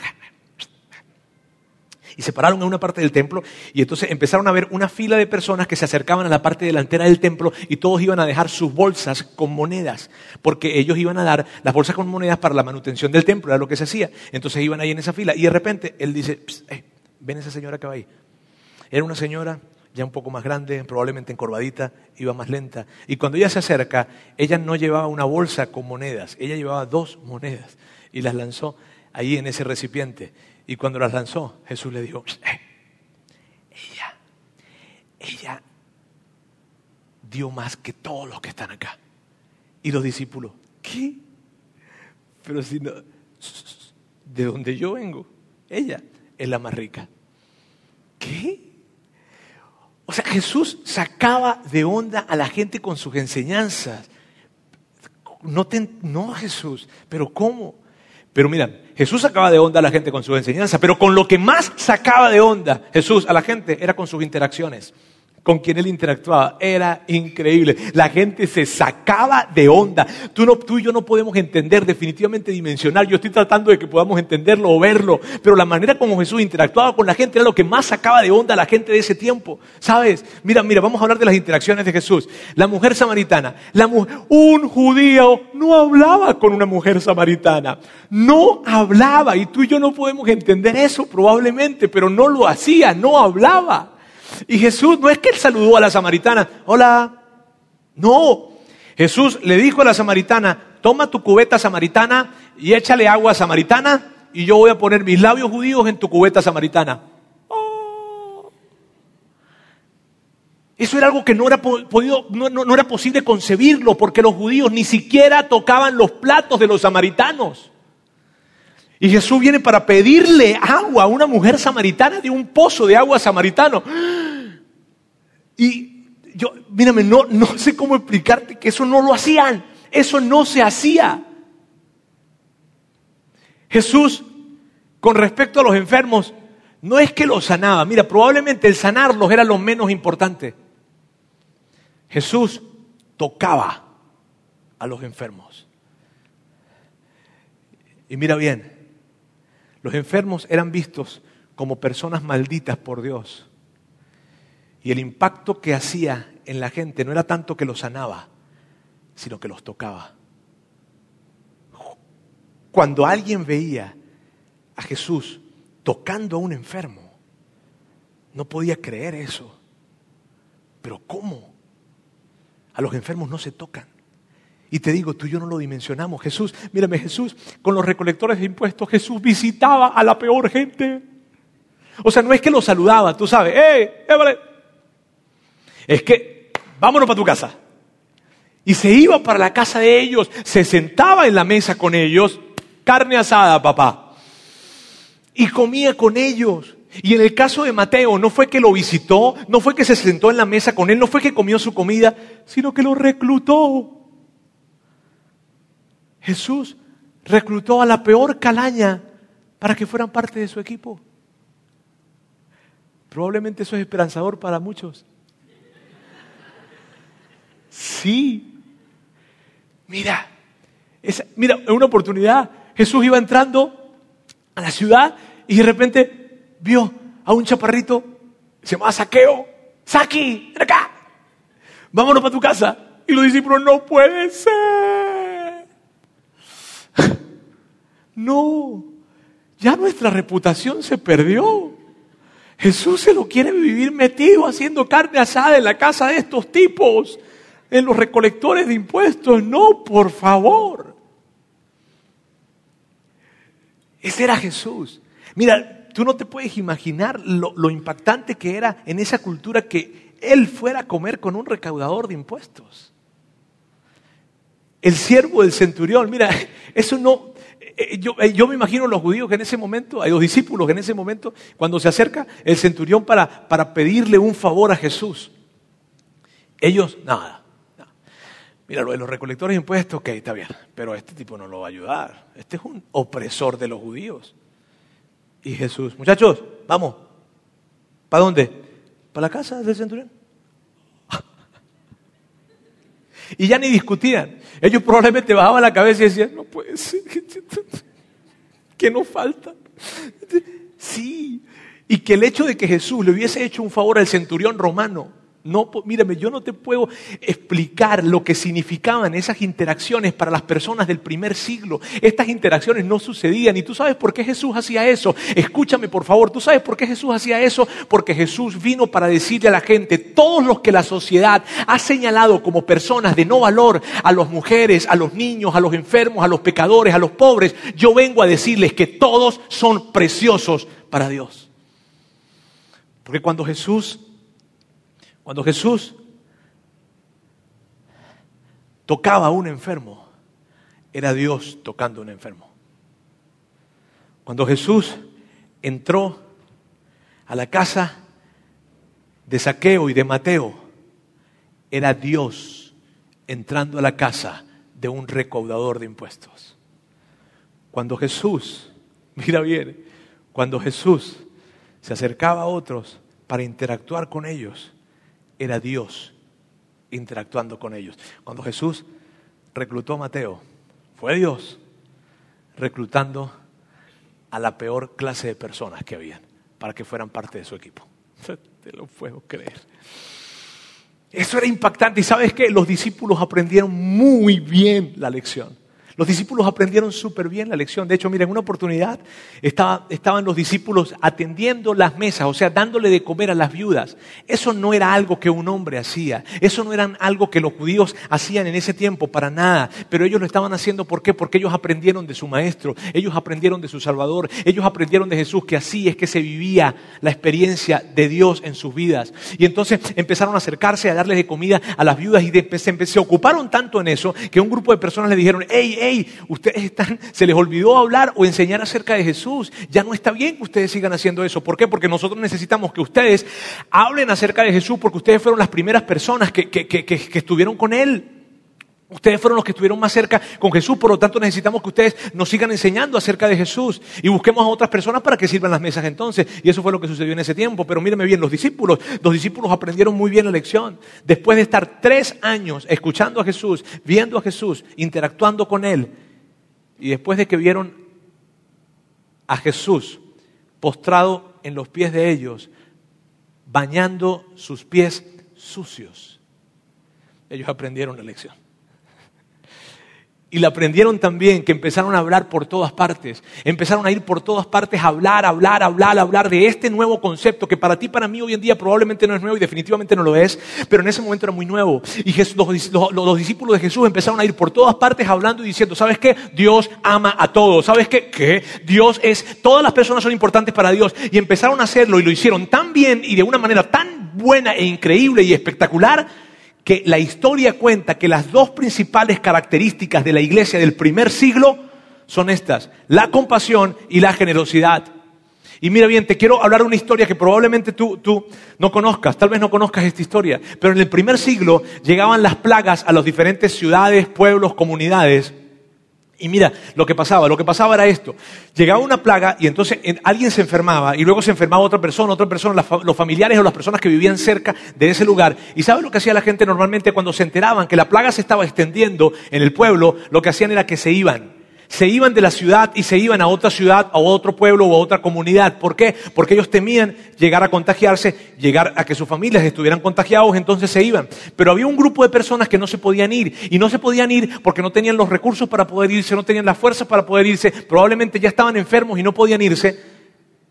S2: y se pararon en una parte del templo y entonces empezaron a ver una fila de personas que se acercaban a la parte delantera del templo y todos iban a dejar sus bolsas con monedas, porque ellos iban a dar las bolsas con monedas para la manutención del templo, era lo que se hacía. Entonces iban ahí en esa fila y de repente él dice, eh, ven esa señora que va ahí. Era una señora ya un poco más grande, probablemente encorvadita, iba más lenta. Y cuando ella se acerca, ella no llevaba una bolsa con monedas, ella llevaba dos monedas y las lanzó ahí en ese recipiente. Y cuando las lanzó, Jesús le dijo, eh, ella, ella dio más que todos los que están acá. Y los discípulos, ¿qué? Pero si no, de donde yo vengo, ella es la más rica. ¿Qué? O sea, Jesús sacaba de onda a la gente con sus enseñanzas. No, no Jesús, pero ¿cómo? Pero mira, Jesús sacaba de onda a la gente con su enseñanza, pero con lo que más sacaba de onda Jesús a la gente era con sus interacciones con quien él interactuaba. Era increíble. La gente se sacaba de onda. Tú, no, y yo no podemos entender, definitivamente dimensionar. Yo estoy tratando de que podamos entenderlo o verlo. Pero la manera como Jesús interactuaba con la gente era lo que más sacaba de onda a la gente de ese tiempo. ¿Sabes? Mira, mira, vamos a hablar de las interacciones de Jesús. La mujer samaritana. Un judío no hablaba con una mujer samaritana. No hablaba. Y tú y yo no podemos entender eso probablemente, pero no lo hacía, no hablaba. Y Jesús no es que él saludó a la samaritana, hola, no. Jesús le dijo a la samaritana, toma tu cubeta samaritana y échale agua samaritana y yo voy a poner mis labios judíos en tu cubeta samaritana. Oh. Eso era algo que no era, podido, no era posible concebirlo porque los judíos ni siquiera tocaban los platos de los samaritanos. Y Jesús viene para pedirle agua a una mujer samaritana de un pozo de agua samaritano. Y yo, mírame, no, no sé cómo explicarte que eso no lo hacían. Eso no se hacía. Jesús, con respecto a los enfermos, no es que los sanaba. Mira, probablemente el sanarlos era lo menos importante. Jesús tocaba a los enfermos. Y mira bien, los enfermos eran vistos como personas malditas por Dios. Y el impacto que hacía en la gente no era tanto que los sanaba, sino que los tocaba. Cuando alguien veía a Jesús tocando a un enfermo, no podía creer eso. Pero ¿cómo? A los enfermos no se tocan. Y te digo, tú y yo no lo dimensionamos. Jesús, mírame, Jesús, con los recolectores de impuestos, Jesús visitaba a la peor gente. O sea, no es que lo saludaba, tú sabes, ¡eh, vale! Es que, vámonos para tu casa. Y se iba para la casa de ellos, se sentaba en la mesa con ellos, carne asada, papá. Y comía con ellos. Y en el caso de Mateo, no fue que lo visitó, no fue que se sentó en la mesa con él, no fue que comió su comida, sino que lo reclutó. Jesús reclutó a la peor calaña para que fueran parte de su equipo. Probablemente eso es esperanzador para muchos. Sí. Mira, mira, en una oportunidad Jesús iba entrando a la ciudad y de repente vio a un chaparrito, se llamaba Saqueo. Saki, ven acá. Vámonos para tu casa. Y los discípulos, no puede ser. No, ya nuestra reputación se perdió. Jesús se lo quiere vivir metido haciendo carne asada en la casa de estos tipos, en los recolectores de impuestos. No, por favor. Ese era Jesús. Mira, tú no te puedes imaginar lo, impactante que era en esa cultura que él fuera a comer con un recaudador de impuestos. El siervo del centurión, mira, eso no, yo, eh, yo, me imagino los judíos que en ese momento, a los discípulos que en ese momento, cuando se acerca el centurión para, para pedirle un favor a Jesús, ellos, nada, nada. Mira, lo de los recolectores de impuestos, ok, está bien, pero este tipo no lo va a ayudar. Este es un opresor de los judíos. Y Jesús, muchachos, vamos, ¿para dónde? ¿Para la casa del centurión? Y ya ni discutían. Ellos probablemente bajaban la cabeza y decían, no puede ser, <laughs> que nos falta. Sí, y que el hecho de que Jesús le hubiese hecho un favor al centurión romano no, mírame, yo no te puedo explicar lo que significaban esas interacciones para las personas del primer siglo. Estas interacciones no sucedían. ¿Y tú sabes por qué Jesús hacía eso? Escúchame, por favor. ¿Tú sabes por qué Jesús hacía eso? Porque Jesús vino para decirle a la gente, todos los que la sociedad ha señalado como personas de no valor, a las mujeres, a los niños, a los enfermos, a los pecadores, a los pobres, yo vengo a decirles que todos son preciosos para Dios. Porque cuando Jesús cuando Jesús tocaba a un enfermo, era Dios tocando a un enfermo. Cuando Jesús entró a la casa de Saqueo y de Mateo, era Dios entrando a la casa de un recaudador de impuestos. Cuando Jesús, <laughs> mira bien, cuando Jesús se acercaba a otros para interactuar con ellos, era Dios interactuando con ellos. Cuando Jesús reclutó a Mateo, fue Dios reclutando a la peor clase de personas que habían para que fueran parte de su equipo. <laughs> Te lo puedo creer. Eso era impactante y sabes que los discípulos aprendieron muy bien la lección. Los discípulos aprendieron súper bien la lección. De hecho, miren, en una oportunidad estaban los discípulos atendiendo las mesas, o sea, dándole de comer a las viudas. Eso no era algo que un hombre hacía. Eso no era algo que los judíos hacían en ese tiempo, para nada. Pero ellos lo estaban haciendo, ¿por qué? Porque ellos aprendieron de su maestro, ellos aprendieron de su Salvador, ellos aprendieron de Jesús que así es que se vivía la experiencia de Dios en sus vidas. Y entonces empezaron a acercarse a darles de comida a las viudas y se, se ocuparon tanto en eso que un grupo de personas le dijeron, hey, ustedes están, se les olvidó hablar o enseñar acerca de Jesús. Ya no está bien que ustedes sigan haciendo eso. ¿Por qué? Porque nosotros necesitamos que ustedes hablen acerca de Jesús porque ustedes fueron las primeras personas que, que estuvieron con Él. Ustedes fueron los que estuvieron más cerca con Jesús, por lo tanto necesitamos que ustedes nos sigan enseñando acerca de Jesús y busquemos a otras personas para que sirvan las mesas entonces. Y eso fue lo que sucedió en ese tiempo. Pero míreme bien, los discípulos, los discípulos aprendieron muy bien la lección. Después de estar tres años escuchando a Jesús, viendo a Jesús, interactuando con Él, y después de que vieron a Jesús postrado en los pies de ellos, bañando sus pies sucios, ellos aprendieron la lección. Y la aprendieron también, que empezaron a hablar por todas partes. Empezaron a ir por todas partes a hablar, hablar, hablar, hablar de este nuevo concepto que para ti, para mí hoy en día probablemente no es nuevo y definitivamente no lo es, pero en ese momento era muy nuevo. Y los, discípulos de Jesús empezaron a ir por todas partes hablando y diciendo, ¿sabes qué? Dios ama a todos. ¿Sabes qué? ¿Qué? Dios es, todas las personas son importantes para Dios. Y empezaron a hacerlo y lo hicieron tan bien y de una manera tan buena e increíble y espectacular que la historia cuenta que las dos principales características de la iglesia del primer siglo son estas, la compasión y la generosidad. Y mira bien, te quiero hablar de una historia que probablemente tú, tú no conozcas, tal vez no conozcas esta historia, pero en el primer siglo llegaban las plagas a las diferentes ciudades, pueblos, comunidades, y mira lo que pasaba, lo que pasaba era esto. Llegaba una plaga y entonces alguien se enfermaba y luego se enfermaba otra persona, otra persona, los familiares o las personas que vivían cerca de ese lugar. ¿Y sabes lo que hacía la gente normalmente cuando se enteraban que la plaga se estaba extendiendo en el pueblo? Lo que hacían era que se iban se iban de la ciudad y se iban a otra ciudad, a otro pueblo o a otra comunidad. ¿Por qué? Porque ellos temían llegar a contagiarse, llegar a que sus familias estuvieran contagiados, entonces se iban. Pero había un grupo de personas que no se podían ir y no se podían ir porque no tenían los recursos para poder irse, no tenían las fuerzas para poder irse, probablemente ya estaban enfermos y no podían irse,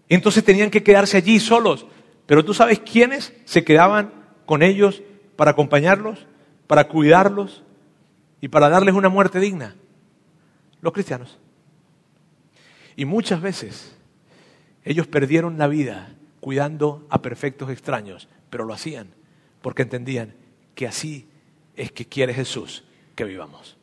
S2: entonces tenían que quedarse allí solos. Pero tú sabes quiénes se quedaban con ellos para acompañarlos, para cuidarlos y para darles una muerte digna los cristianos. Y muchas veces Ellos perdieron la vida cuidando a perfectos extraños, pero lo hacían porque entendían que así es que quiere Jesús que vivamos.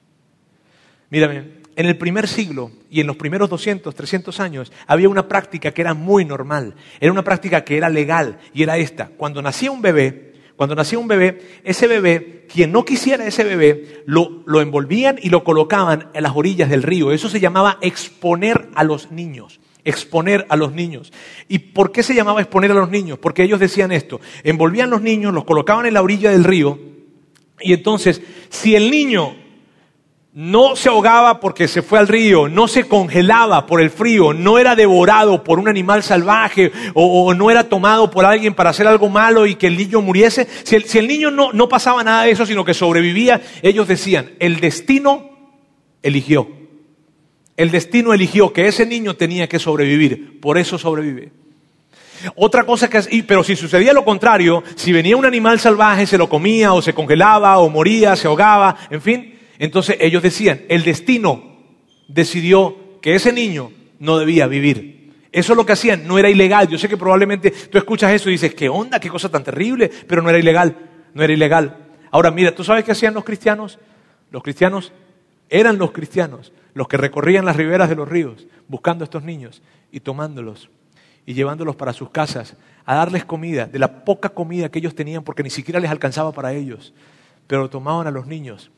S2: Mírame, en el primer siglo y en los primeros 200, 300 años había una práctica que era muy normal, era una práctica que era legal y era esta. Cuando nacía un bebé, cuando nacía un bebé, ese bebé, quien no quisiera ese bebé, lo, lo envolvían y lo colocaban en las orillas del río. Eso se llamaba exponer a los niños exponer a los niños. ¿Y por qué se llamaba exponer a los niños? Porque ellos decían esto, envolvían los niños, los colocaban en la orilla del río, y entonces, si el niño no se ahogaba porque se fue al río, no se congelaba por el frío, no era devorado por un animal salvaje o, no era tomado por alguien para hacer algo malo y que el niño muriese, si el, niño no, pasaba nada de eso, sino que sobrevivía, ellos decían, el destino eligió. El destino eligió que ese niño tenía que sobrevivir, por eso sobrevive. Otra cosa que, pero si sucedía lo contrario, si venía un animal salvaje, se lo comía o se congelaba o moría, se ahogaba, en fin, entonces ellos decían, el destino decidió que ese niño no debía vivir. Eso es lo que hacían, no era ilegal. Yo sé que probablemente tú escuchas eso y dices, ¿qué onda? ¿Qué cosa tan terrible? Pero no era ilegal, no era ilegal. Ahora mira, ¿tú sabes qué hacían los cristianos? Los cristianos eran los cristianos los que recorrían las riberas de los ríos buscando a estos niños y tomándolos y llevándolos para sus casas a darles comida, de la poca comida que ellos tenían porque ni siquiera les alcanzaba para ellos. Pero tomaban a los niños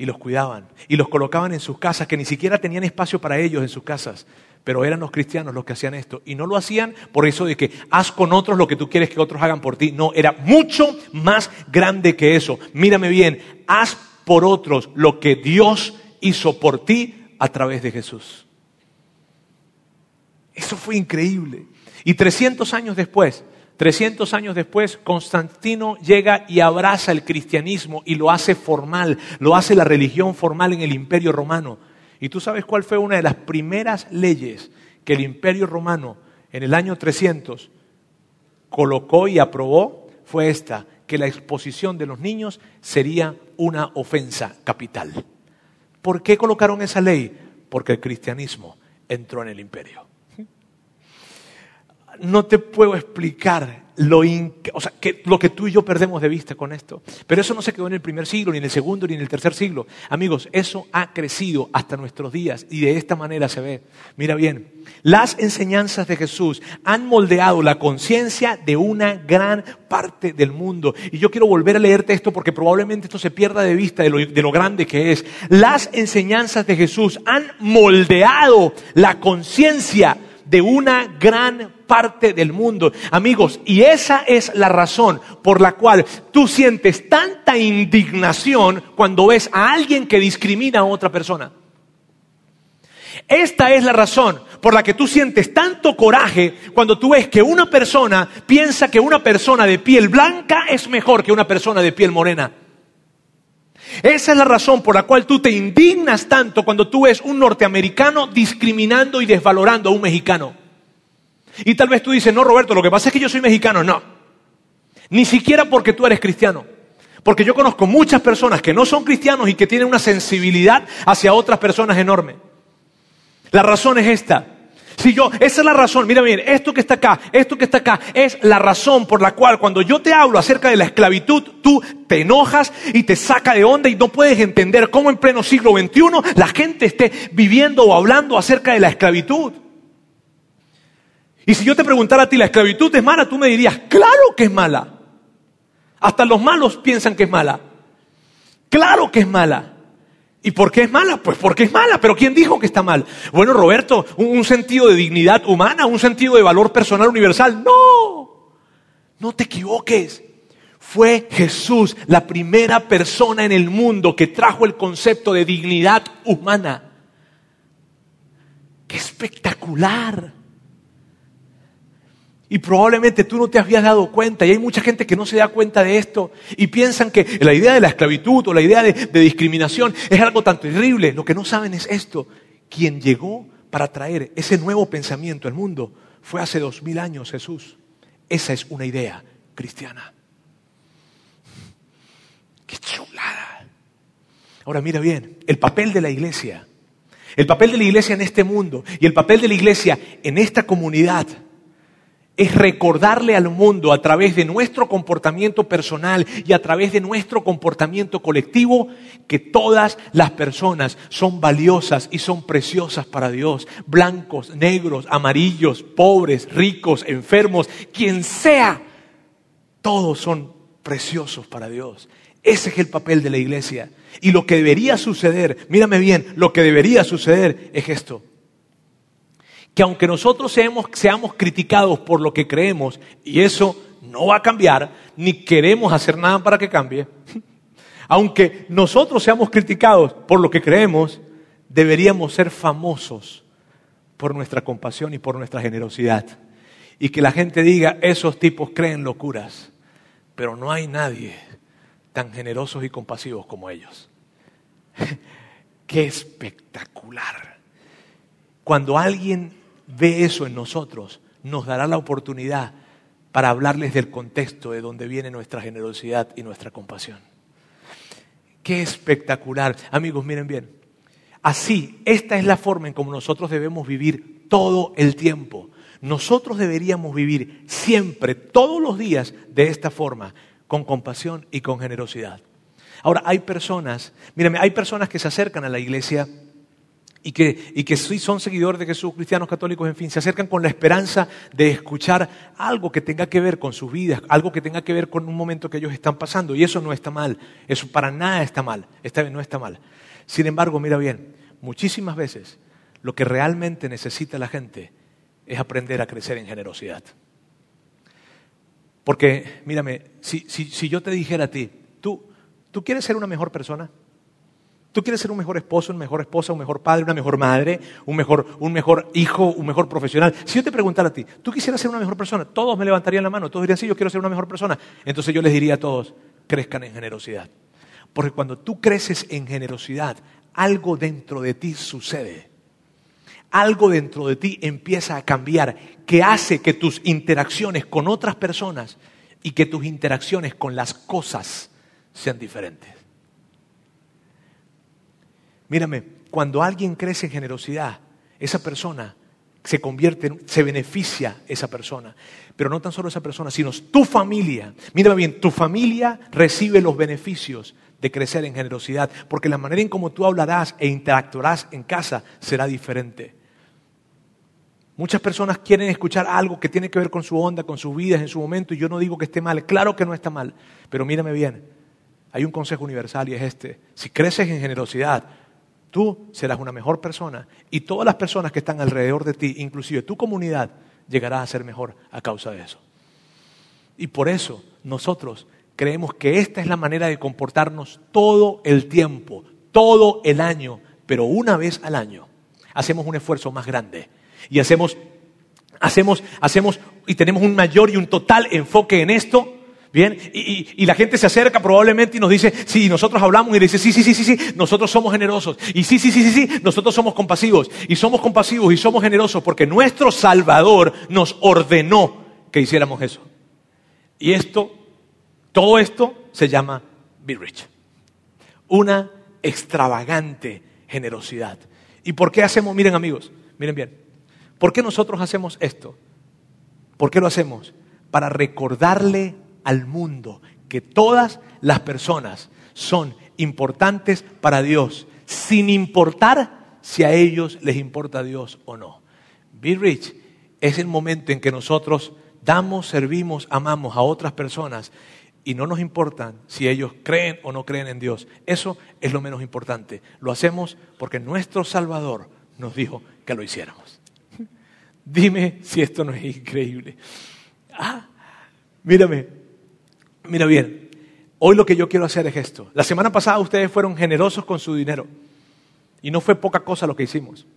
S2: y los cuidaban y los colocaban en sus casas, que ni siquiera tenían espacio para ellos en sus casas. Pero eran los cristianos los que hacían esto. Y no lo hacían por eso de que haz con otros lo que tú quieres que otros hagan por ti. No, era mucho más grande que eso. Mírame bien, haz por otros lo que Dios hizo por ti a través de Jesús. Eso fue increíble. Y 300 años después, 300 años después, Constantino llega y abraza el cristianismo y lo hace formal, lo hace la religión formal en el imperio romano. ¿Y tú sabes cuál fue una de las primeras leyes que el imperio romano en el año 300 colocó y aprobó? Fue esta, que la exposición de los niños sería una ofensa capital. ¿Por qué colocaron esa ley? Porque el cristianismo entró en el imperio no te puedo explicar lo, que, tú y yo perdemos de vista con esto. Pero eso no se quedó en el primer siglo, ni en el segundo, ni en el tercer siglo. Amigos, eso ha crecido hasta nuestros días y de esta manera se ve. Mira bien, las enseñanzas de Jesús han moldeado la conciencia de una gran parte del mundo. Y yo quiero volver a leerte esto porque probablemente esto se pierda de vista de lo, de lo grande que es. Las enseñanzas de Jesús han moldeado la conciencia de una gran parte del mundo. Amigos, y esa es la razón por la cual tú sientes tanta indignación cuando ves a alguien que discrimina a otra persona. Esta es la razón por la que tú sientes tanto coraje cuando tú ves que una persona piensa que una persona de piel blanca es mejor que una persona de piel morena. Esa es la razón por la cual tú te indignas tanto cuando tú ves un norteamericano discriminando y desvalorando a un mexicano. Y tal vez tú dices, no, Roberto, lo que pasa es que yo soy mexicano. No. Ni siquiera porque tú eres cristiano. Porque yo conozco muchas personas que no son cristianos y que tienen una sensibilidad hacia otras personas enorme. La razón es esta. Si yo, esa es la razón, mira bien, esto que está acá, esto que está acá, es la razón por la cual cuando yo te hablo acerca de la esclavitud, tú te enojas y te saca de onda y no puedes entender cómo en pleno siglo XXI la gente esté viviendo o hablando acerca de la esclavitud. Y si yo te preguntara a ti, ¿la esclavitud es mala? Tú me dirías, claro que es mala. Hasta los malos piensan que es mala. Claro que es mala. ¿Y por qué es mala? Pues porque es mala, pero ¿quién dijo que está mal? Bueno, Roberto, un, sentido de dignidad humana, un sentido de valor personal universal. No, no te equivoques. Fue Jesús la primera persona en el mundo que trajo el concepto de dignidad humana. ¡Qué espectacular! Y probablemente tú no te habías dado cuenta, y hay mucha gente que no se da cuenta de esto, y piensan que la idea de la esclavitud o la idea de, discriminación es algo tan terrible. Lo que no saben es esto. Quien llegó para traer ese nuevo pensamiento al mundo fue hace dos mil años Jesús. Esa es una idea cristiana. ¡Qué chulada! Ahora mira bien, el papel de la iglesia El papel de la iglesia en este mundo y el papel de la iglesia en esta comunidad es recordarle al mundo a través de nuestro comportamiento personal y a través de nuestro comportamiento colectivo que todas las personas son valiosas y son preciosas para Dios. Blancos, negros, amarillos, pobres, ricos, enfermos, quien sea, todos son preciosos para Dios. Ese es el papel de la iglesia. Y lo que debería suceder, mírame bien, lo que debería suceder es esto que aunque nosotros seamos, seamos criticados por lo que creemos, y eso no va a cambiar, ni queremos hacer nada para que cambie, <laughs> aunque nosotros seamos criticados por lo que creemos, deberíamos ser famosos por nuestra compasión y por nuestra generosidad. Y que la gente diga, esos tipos creen locuras, pero no hay nadie tan generosos y compasivos como ellos. <laughs> Qué espectacular. Cuando alguien ve eso en nosotros, nos dará la oportunidad para hablarles del contexto de donde viene nuestra generosidad y nuestra compasión. Qué espectacular. Amigos, miren bien. Así, esta es la forma en como nosotros debemos vivir todo el tiempo. Nosotros deberíamos vivir siempre, todos los días, de esta forma, con compasión y con generosidad. Ahora, hay personas, mírenme, hay personas que se acercan a la iglesia y que, y que sí son seguidores de Jesús, cristianos católicos, en fin, se acercan con la esperanza de escuchar algo que tenga que ver con sus vidas, algo que tenga que ver con un momento que ellos están pasando. Y eso no está mal, eso para nada está mal, esta vez no está mal. Sin embargo, mira bien, muchísimas veces lo que realmente necesita la gente es aprender a crecer en generosidad. Porque, mírame, si, si, si yo te dijera a ti, ¿tú, ¿tú quieres ser una mejor persona? Tú quieres ser un mejor esposo, una mejor esposa, un mejor padre, una mejor madre, un mejor, un mejor hijo, un mejor profesional. Si yo te preguntara a ti, ¿tú quisieras ser una mejor persona? Todos me levantarían la mano, todos dirían, sí, yo quiero ser una mejor persona. Entonces yo les diría a todos, crezcan en generosidad. Porque cuando tú creces en generosidad, algo dentro de ti sucede. Algo dentro de ti empieza a cambiar que hace que tus interacciones con otras personas y que tus interacciones con las cosas sean diferentes. Mírame, cuando alguien crece en generosidad, esa persona se convierte, se beneficia esa persona. Pero no tan solo esa persona, sino tu familia. Mírame bien, tu familia recibe los beneficios de crecer en generosidad, porque la manera en cómo tú hablarás e interactuarás en casa será diferente. Muchas personas quieren escuchar algo que tiene que ver con su onda, con sus vidas en su momento, y yo no digo que esté mal, claro que no está mal, pero mírame bien, hay un consejo universal y es este, si creces en generosidad, tú serás una mejor persona y todas las personas que están alrededor de ti, inclusive tu comunidad, llegará a ser mejor a causa de eso. Y por eso nosotros creemos que esta es la manera de comportarnos todo el tiempo, todo el año, pero una vez al año hacemos un esfuerzo más grande y hacemos, hacemos, hacemos y tenemos un mayor y un total enfoque en esto Bien, y, la gente se acerca probablemente y nos dice, sí, nosotros hablamos y dice, sí, sí, sí, sí, sí, nosotros somos generosos. Y sí, sí, sí, sí, sí, nosotros somos compasivos. Y somos compasivos y somos generosos porque nuestro Salvador nos ordenó que hiciéramos eso. Y esto, todo esto se llama Be Rich. Una extravagante generosidad. ¿Y por qué hacemos? Miren amigos, miren bien. ¿Por qué nosotros hacemos esto? ¿Por qué lo hacemos? Para recordarle al mundo que todas las personas son importantes para Dios, sin importar si a ellos les importa Dios o no. Be Rich es el momento en que nosotros damos, servimos, amamos a otras personas y no nos importan si ellos creen o no creen en Dios. Eso es lo menos importante. Lo hacemos porque nuestro Salvador nos dijo que lo hiciéramos. <laughs> Dime si esto no es increíble. Ah, mírame, Mira bien, hoy lo que yo quiero hacer es esto. La semana pasada ustedes fueron generosos con su dinero y no fue poca cosa lo que hicimos.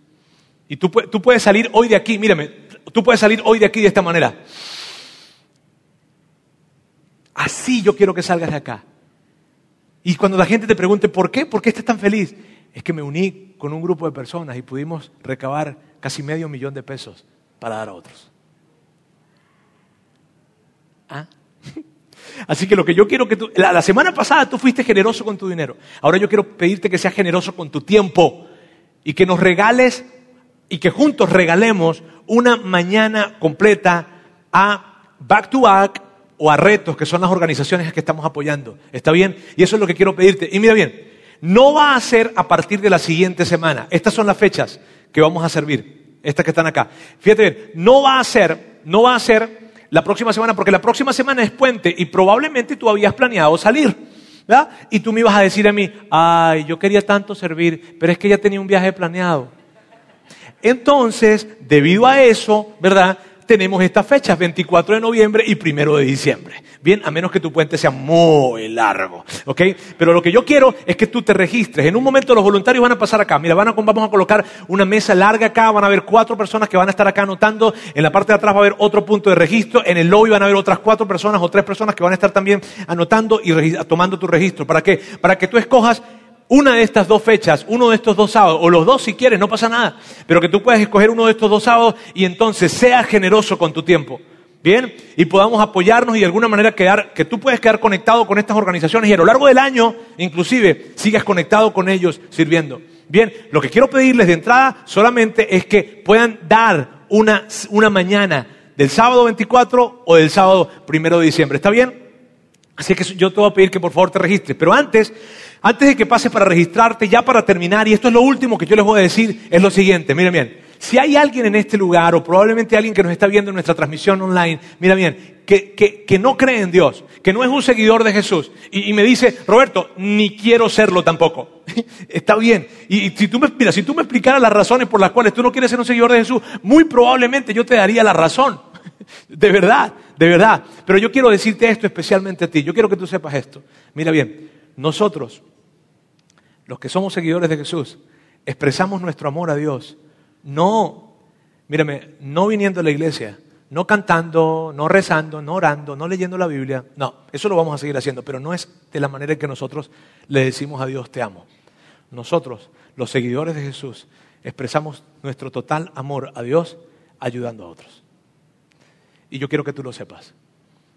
S2: Y tú, tú puedes salir hoy de aquí, mírame, tú puedes salir hoy de aquí de esta manera. Así yo quiero que salgas de acá. Y cuando la gente te pregunte, ¿por qué? ¿Por qué estás tan feliz? Es que me uní con un grupo de personas y pudimos recabar casi medio millón de pesos para dar a otros. ¿Ah? <laughs> Así que lo que yo quiero que tú, la, semana pasada tú fuiste generoso con tu dinero. Ahora yo quiero pedirte que seas generoso con tu tiempo. y que nos regales y que juntos regalemos una mañana completa a Back to Back o a Retos, que son las organizaciones que estamos apoyando. ¿Está bien? Y eso es lo que quiero pedirte. Y mira bien, no va a ser a partir de la siguiente semana. Estas son las fechas que vamos a servir, estas que están acá. Fíjate bien, no va a ser, no va a ser la próxima semana, porque la próxima semana es puente y probablemente tú habías planeado salir. ¿verdad? Y tú me ibas a decir a mí, ay, yo quería tanto servir, pero es que ya tenía un viaje planeado. Entonces, debido a eso, ¿verdad? Tenemos estas fechas, 24 de noviembre y 1 de diciembre. Bien, a menos que tu puente sea muy largo, ¿ok? Pero lo que yo quiero es que tú te registres. En un momento los voluntarios van a pasar acá. Mira, van a, vamos a colocar una mesa larga acá, van a haber cuatro personas que van a estar acá anotando. En la parte de atrás va a haber otro punto de registro. En el lobby van a haber otras cuatro personas o tres personas que van a estar también anotando y tomando tu registro. ¿Para qué? Para que tú escojas una de estas dos fechas, uno de estos dos sábados, o los dos si quieres, no pasa nada, pero que tú puedas escoger uno de estos dos sábados y entonces sea generoso con tu tiempo. Bien, y podamos apoyarnos y de alguna manera quedar, que tú puedes quedar conectado con estas organizaciones y a lo largo del año, inclusive, sigas conectado con ellos sirviendo. Bien, lo que quiero pedirles de entrada solamente es que puedan dar una, una mañana del sábado 24 o del sábado primero de diciembre. ¿Está bien? Así que yo te voy a pedir que por favor te registres. Pero antes, antes de que pases para registrarte, ya para terminar, y esto es lo último que yo les voy a decir, es lo siguiente, miren bien. Si hay alguien en este lugar, o probablemente alguien que nos está viendo en nuestra transmisión online, mira bien, que, que, que no cree en Dios, que no es un seguidor de Jesús, y, me dice, Roberto, ni quiero serlo tampoco. <laughs> está bien. Y, y, si tú me, mira, si tú me explicaras las razones por las cuales tú no quieres ser un seguidor de Jesús, muy probablemente yo te daría la razón. <laughs> De verdad, de verdad. Pero yo quiero decirte esto especialmente a ti. Yo quiero que tú sepas esto. Mira bien, nosotros, los que somos seguidores de Jesús, expresamos nuestro amor a Dios. No, mírame, no viniendo a la iglesia, no cantando, no rezando, no orando, no leyendo la Biblia. No, eso lo vamos a seguir haciendo, pero no es de la manera en que nosotros le decimos a Dios te amo. Nosotros, los seguidores de Jesús, expresamos nuestro total amor a Dios ayudando a otros. Y yo quiero que tú lo sepas.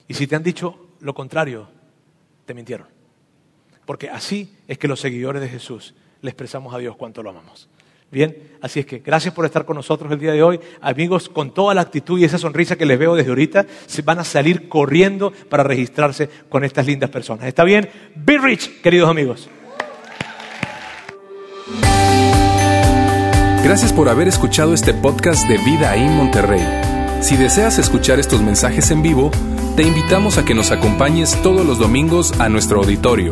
S2: Y si te han dicho lo contrario, te mintieron. Porque así es que los seguidores de Jesús le expresamos a Dios cuánto lo amamos. Bien, así es que gracias por estar con nosotros el día de hoy. Amigos, con toda la actitud y esa sonrisa que les veo desde ahorita, se van a salir corriendo para registrarse con estas lindas personas. ¿Está bien? Be rich, queridos amigos.
S1: Gracias por haber escuchado este podcast de Vida en Monterrey. Si deseas escuchar estos mensajes en vivo, te invitamos a que nos acompañes todos los domingos a nuestro auditorio.